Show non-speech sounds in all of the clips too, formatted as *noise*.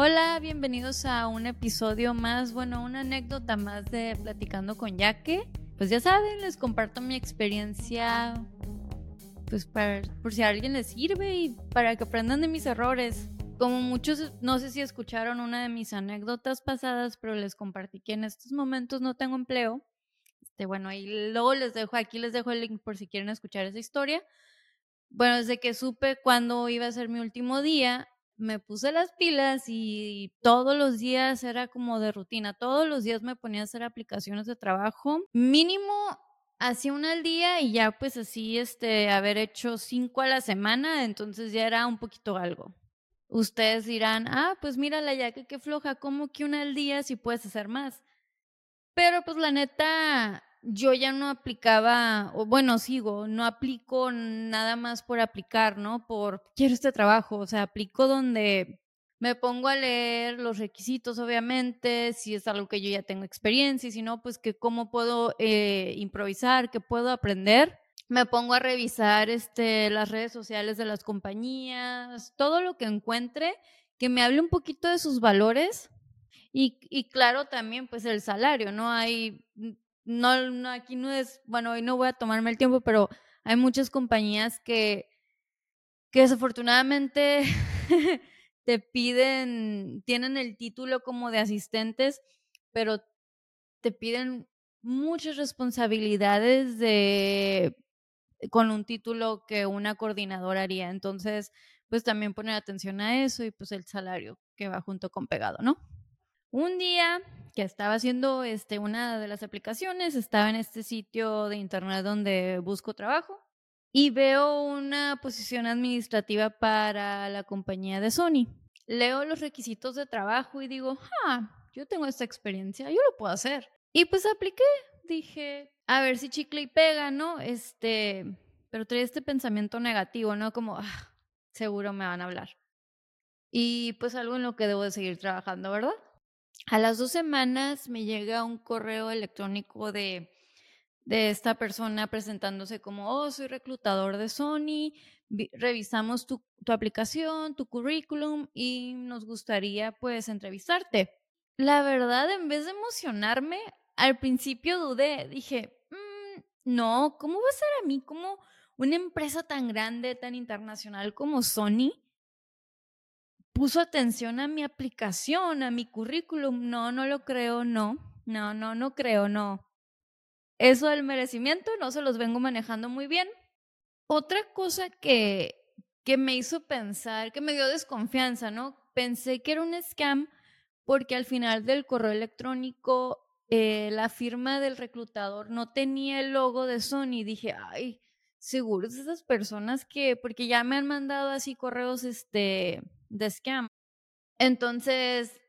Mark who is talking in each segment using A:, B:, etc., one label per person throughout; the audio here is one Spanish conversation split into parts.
A: Hola, bienvenidos a un episodio más, bueno, una anécdota más de Platicando con Yaque. Pues ya saben, les comparto mi experiencia, pues para, por si a alguien les sirve y para que aprendan de mis errores. Como muchos, no sé si escucharon una de mis anécdotas pasadas, pero les compartí que en estos momentos no tengo empleo. Este, bueno, y luego les dejo, aquí les dejo el link por si quieren escuchar esa historia. Bueno, desde que supe cuándo iba a ser mi último día, me puse las pilas y todos los días era como de rutina. Todos los días me ponía a hacer aplicaciones de trabajo. Mínimo hacía una al día y ya pues así, este, haber hecho cinco a la semana, entonces ya era un poquito algo. Ustedes dirán, ah, pues mírala ya que qué floja, como que una al día si puedes hacer más. Pero pues la neta, yo ya no aplicaba, bueno, sigo, no aplico nada más por aplicar, ¿no? Por quiero este trabajo, o sea, aplico donde me pongo a leer los requisitos, obviamente, si es algo que yo ya tengo experiencia, y si no, pues que cómo puedo eh, improvisar, qué puedo aprender me pongo a revisar este, las redes sociales de las compañías, todo lo que encuentre que me hable un poquito de sus valores y, y claro también pues el salario, ¿no? Hay, no, no, aquí no es, bueno, hoy no voy a tomarme el tiempo, pero hay muchas compañías que, que desafortunadamente *laughs* te piden, tienen el título como de asistentes, pero te piden muchas responsabilidades de con un título que una coordinadora haría. Entonces, pues también poner atención a eso y pues el salario que va junto con pegado, ¿no? Un día que estaba haciendo este, una de las aplicaciones, estaba en este sitio de internet donde busco trabajo y veo una posición administrativa para la compañía de Sony. Leo los requisitos de trabajo y digo, ah, yo tengo esta experiencia, yo lo puedo hacer. Y pues apliqué, dije, a ver si chicle y pega, ¿no? Este, pero trae este pensamiento negativo, ¿no? Como, ah, seguro me van a hablar. Y pues algo en lo que debo de seguir trabajando, ¿verdad? A las dos semanas me llega un correo electrónico de, de esta persona presentándose como, oh, soy reclutador de Sony, revisamos tu, tu aplicación, tu currículum y nos gustaría pues entrevistarte. La verdad, en vez de emocionarme, al principio dudé, dije, mm, no, ¿cómo va a ser a mí? como una empresa tan grande, tan internacional como Sony puso atención a mi aplicación, a mi currículum? No, no lo creo, no, no, no, no creo, no. Eso del merecimiento no se los vengo manejando muy bien. Otra cosa que, que me hizo pensar, que me dio desconfianza, ¿no? Pensé que era un scam porque al final del correo electrónico eh, la firma del reclutador no tenía el logo de Sony. Dije, ay, seguro es esas personas que, porque ya me han mandado así correos este, de scam. Entonces,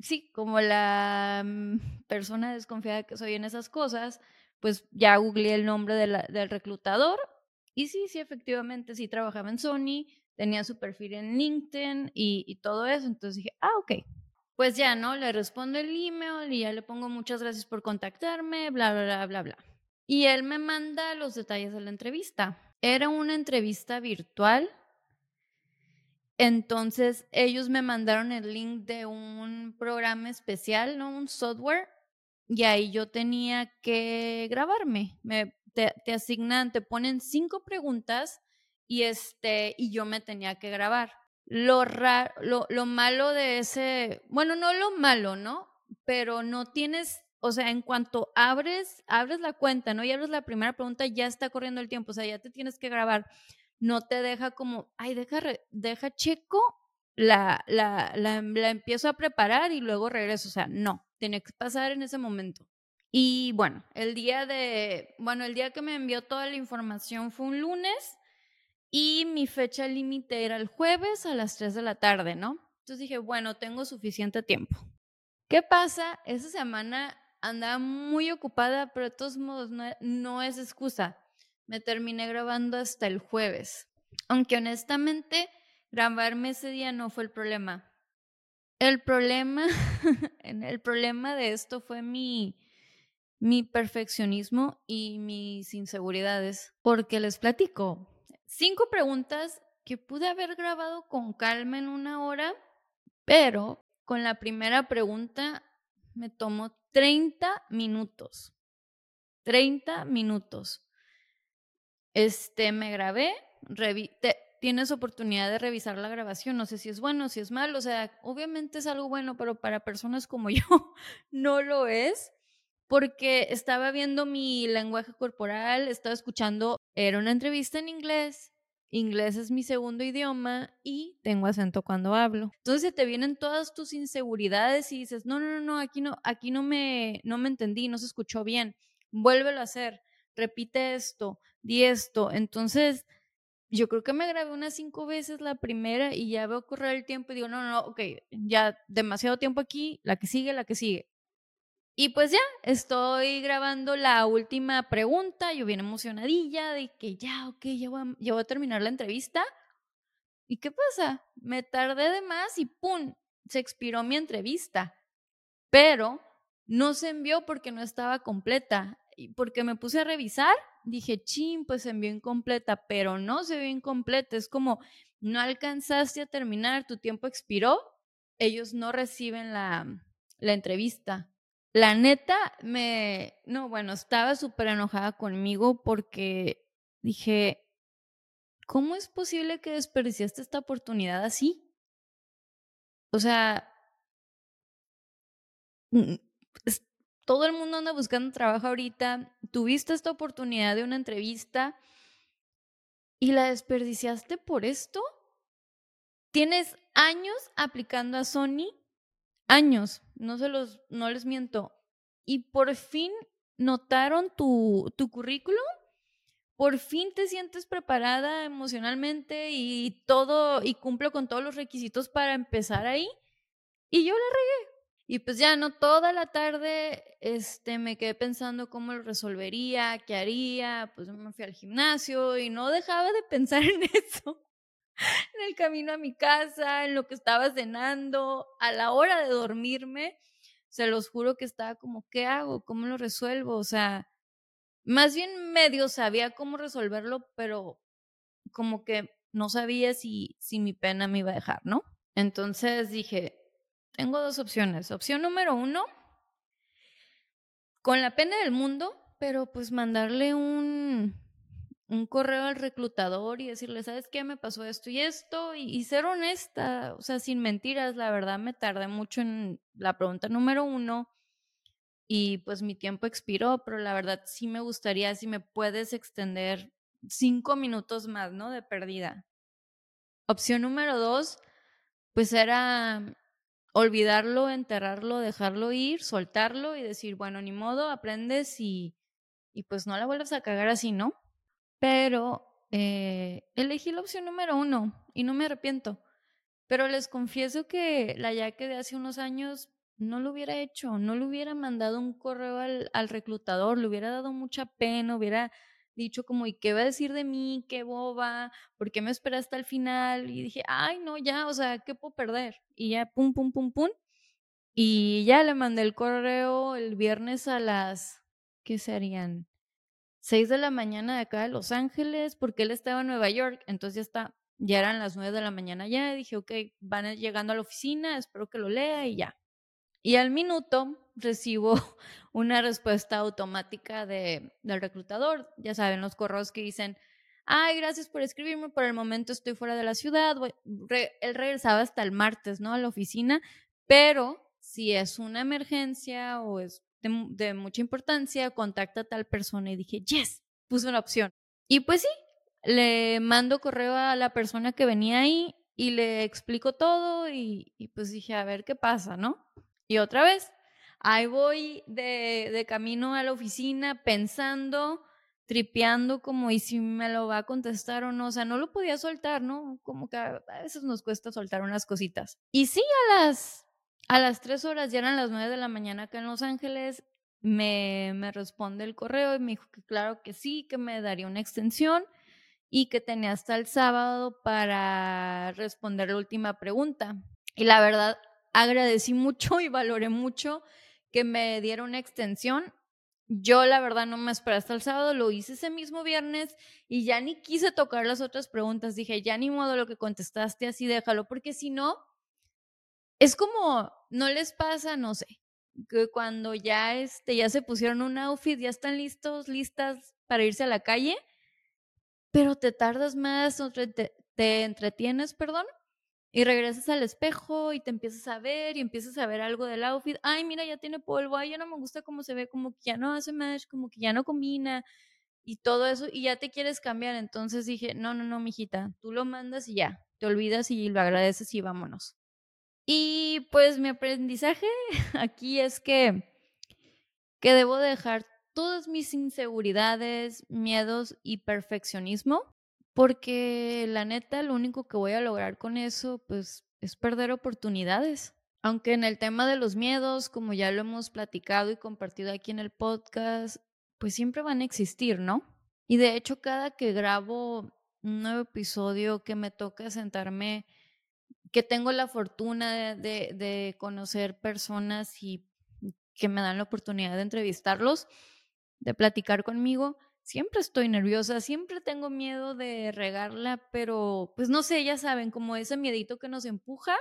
A: sí, como la mm, persona desconfiada que soy en esas cosas, pues ya googleé el nombre del reclutador y sí, sí, efectivamente, sí trabajaba en Sony, tenía su perfil en LinkedIn y, y todo eso. Entonces dije, ah, ok, pues ya, ¿no? Le respondo el email y ya le pongo muchas gracias por contactarme, bla, bla, bla, bla, bla. Y él me manda los detalles de la entrevista. Era una entrevista virtual. Entonces ellos me mandaron el link de un programa especial, ¿no? Un software. Y ahí yo tenía que grabarme. Me, te, asignan, te ponen cinco preguntas y este, y yo me tenía que grabar lo, lo, lo malo de ese, bueno, no lo malo, ¿no? Pero no tienes, o sea, en cuanto abres, abres la cuenta, ¿no? Y abres la primera pregunta, ya está corriendo el tiempo, o sea, ya te tienes que grabar. No te deja como, ay, deja, deja checo, la, la, la, la empiezo a preparar y luego regreso. O sea, no, tiene que pasar en ese momento. Y bueno, el día de, bueno, el día que me envió toda la información fue un lunes y mi fecha límite era el jueves a las 3 de la tarde, ¿no? Entonces dije, bueno, tengo suficiente tiempo. ¿Qué pasa? Esa semana andaba muy ocupada, pero de todos modos no, es excusa. Me terminé grabando hasta el jueves. Aunque honestamente, grabarme ese día no fue el problema. El problema, *laughs* el problema de esto fue mi, mi perfeccionismo y mis inseguridades. Porque les platico, Cinco preguntas que pude haber grabado con calma en una hora, Pero con la primera pregunta me tomó 30 minutos. 30 minutos. Este, me grabé, tienes oportunidad de revisar la grabación, no sé si es bueno, si es malo, o sea, obviamente es algo bueno, pero para personas como *laughs* yo no lo es, porque estaba viendo mi lenguaje corporal, estaba escuchando, era una entrevista en inglés, inglés es mi segundo idioma y tengo acento cuando hablo. Entonces te vienen todas tus inseguridades y dices, no, no, no, no, aquí no, aquí no me, no me entendí, no se escuchó bien, vuélvelo a hacer, repite esto, di esto. Entonces, yo creo que me grabé unas cinco veces la primera y ya veo correr el tiempo y digo, no, no, no, ok, ya demasiado tiempo aquí, la que sigue, la que sigue. Y pues ya, estoy grabando la última pregunta, yo bien emocionadilla de que ya, ok, ya voy, a, ya voy a terminar la entrevista. ¿Y qué pasa? Me tardé de más y ¡pum! Se expiró mi entrevista. Pero no se envió porque no estaba completa. Porque me puse a revisar, dije, chin, pues se envió incompleta, pero no se vio incompleta. Es como, no alcanzaste a terminar, tu tiempo expiró, ellos no reciben la, la entrevista. La neta, me, no, bueno, estaba súper enojada conmigo porque dije, ¿cómo es posible que desperdiciaste esta oportunidad así? O sea, todo el mundo anda buscando trabajo ahorita, tuviste esta oportunidad de una entrevista y la desperdiciaste por esto. Tienes años aplicando a Sony años, no se los, no les miento. Y por fin notaron tu, tu currículum, por fin te sientes preparada emocionalmente y todo, y cumplo con todos los requisitos para empezar ahí. Y yo la regué. Y pues ya no toda la tarde este me quedé pensando cómo lo resolvería, qué haría, pues me fui al gimnasio y no dejaba de pensar *laughs* en eso en el camino a mi casa, en lo que estaba cenando, a la hora de dormirme, se los juro que estaba como, ¿qué hago? ¿Cómo lo resuelvo? O sea, más bien medio sabía cómo resolverlo, pero como que no sabía si, si mi pena me iba a dejar, ¿no? Entonces dije, tengo dos opciones. Opción número uno, con la pena del mundo, pero pues mandarle un, un correo al reclutador y decirle, ¿sabes qué? Me pasó esto y esto, y, ser honesta, o sea, sin mentiras, la verdad me tardé mucho en la pregunta número uno y pues mi tiempo expiró, pero la verdad sí me gustaría si me puedes extender cinco minutos más, ¿no? De pérdida. Opción número dos, pues era olvidarlo, enterrarlo, dejarlo ir, soltarlo y decir, bueno, ni modo, aprendes y, y pues no la vuelvas a cagar así, ¿no? pero eh, elegí la opción número uno y no me arrepiento. Pero les confieso que la yaque de hace unos años no lo hubiera hecho, no le hubiera mandado un correo al, al reclutador, le hubiera dado mucha pena, hubiera dicho como, ¿y qué va a decir de mí? ¿Qué boba? ¿Por qué me espera hasta el final? Y dije, ay, no, ya, o sea, ¿qué puedo perder? Y ya, pum, pum, pum, pum. Y ya le mandé el correo el viernes a las, ¿qué serían? 6 de la mañana de acá de Los Ángeles, porque él estaba en Nueva York, entonces ya está, ya eran las 9 de la mañana ya, dije, ok, van llegando a la oficina, espero que lo lea y ya. Y al minuto recibo *laughs* una respuesta automática de, del reclutador, ya saben, los correos que dicen, ay, gracias por escribirme, por el momento estoy fuera de la ciudad, él regresaba hasta el martes, ¿no? A la oficina, pero si es una emergencia o es de, mucha importancia, contacta a tal persona y dije, yes, puse una opción. Y pues sí, le mando correo a la persona que venía ahí y le explico todo y, pues dije, a ver qué pasa, ¿no? Y otra vez, ahí voy de, de camino a la oficina pensando, tripeando como, ¿y si me lo va a contestar o no? O sea, no lo podía soltar, ¿no? Como que a veces nos cuesta soltar unas cositas. Y sí, a las a las tres horas, ya eran las nueve de la mañana acá en Los Ángeles, me, me responde el correo y me dijo que claro que sí, que me daría una extensión y que tenía hasta el sábado para responder la última pregunta. Y la verdad, agradecí mucho y valoré mucho que me diera una extensión. Yo la verdad no me esperé hasta el sábado, lo hice ese mismo viernes y ya ni quise tocar las otras preguntas. Dije, ya ni modo lo que contestaste, así déjalo, porque si no, es como, no les pasa, no sé, que cuando ya, este, ya se pusieron un outfit, ya están listos, listas para irse a la calle, pero te tardas más te, te entretienes, perdón, y regresas al espejo y te empiezas a ver y empiezas a ver algo del outfit. Ay, mira, ya tiene polvo. Ay, ya no me gusta cómo se ve, como que ya no hace match, como que ya no combina y todo eso. Y ya te quieres cambiar. Entonces dije, no, no, no, mijita, tú lo mandas y ya. Te olvidas y lo agradeces y vámonos. Y pues mi aprendizaje *laughs* aquí es que, que debo dejar todas mis inseguridades, miedos y perfeccionismo porque la neta, lo único que voy a lograr con eso, pues, es perder oportunidades. Aunque en el tema de los miedos, como ya lo hemos platicado y compartido aquí en el podcast, pues siempre van a existir, ¿no? Y de hecho, cada que grabo un nuevo episodio que me toca sentarme, que tengo la fortuna de, de, conocer personas y que me dan la oportunidad de entrevistarlos, de platicar conmigo, siempre estoy nerviosa, siempre tengo miedo de regarla, pero pues no sé, ya saben, como ese miedito que nos empuja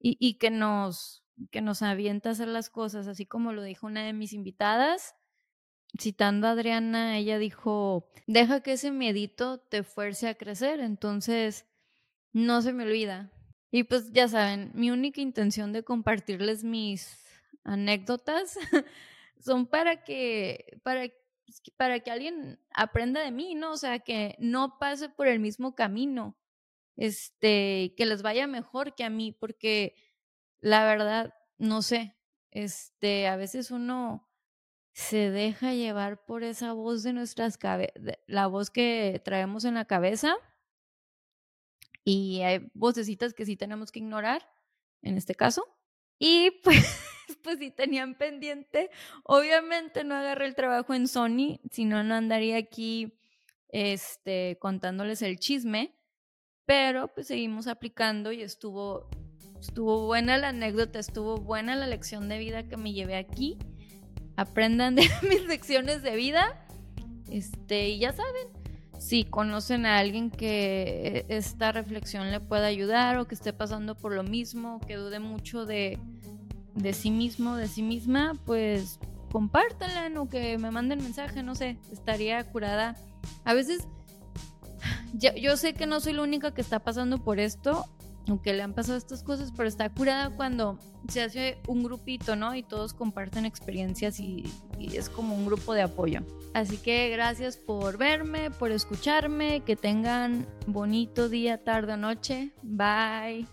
A: y, que nos que nos avienta a hacer las cosas, así como lo dijo una de mis invitadas, citando a Adriana, ella dijo, deja que ese miedito te fuerce a crecer, entonces no se me olvida. Y pues ya saben, mi única intención de compartirles mis anécdotas *laughs* son para que, para pues, para que alguien aprenda de mí, ¿no? O sea, que no pase por el mismo camino, este, que les vaya mejor que a mí, porque la verdad, no sé, este, a veces uno se deja llevar por esa voz de nuestras cabezas, la voz que traemos en la cabeza, y hay vocecitas que sí tenemos que ignorar, en este caso, y pues *laughs* *laughs* pues si tenían pendiente. Obviamente no agarré el trabajo en Sony, si no, no andaría aquí este, contándoles el chisme. Pero pues seguimos aplicando y estuvo, estuvo buena la anécdota, estuvo buena la lección de vida que me llevé aquí. Aprendan *laughs* de mis lecciones de vida. Este, y ya saben, si conocen a alguien que esta reflexión le pueda ayudar o que esté pasando por lo mismo, que dude mucho de, de sí mismo, de sí misma, pues compártanla o que me manden mensaje, no sé, estaría curada. A veces, yo sé que no soy la única que está pasando por esto, aunque le han pasado estas cosas, pero está curada cuando se hace un grupito, ¿no? Y todos comparten experiencias y, y es como un grupo de apoyo. Así que gracias por verme, por escucharme, que tengan bonito día, tarde o noche. Bye.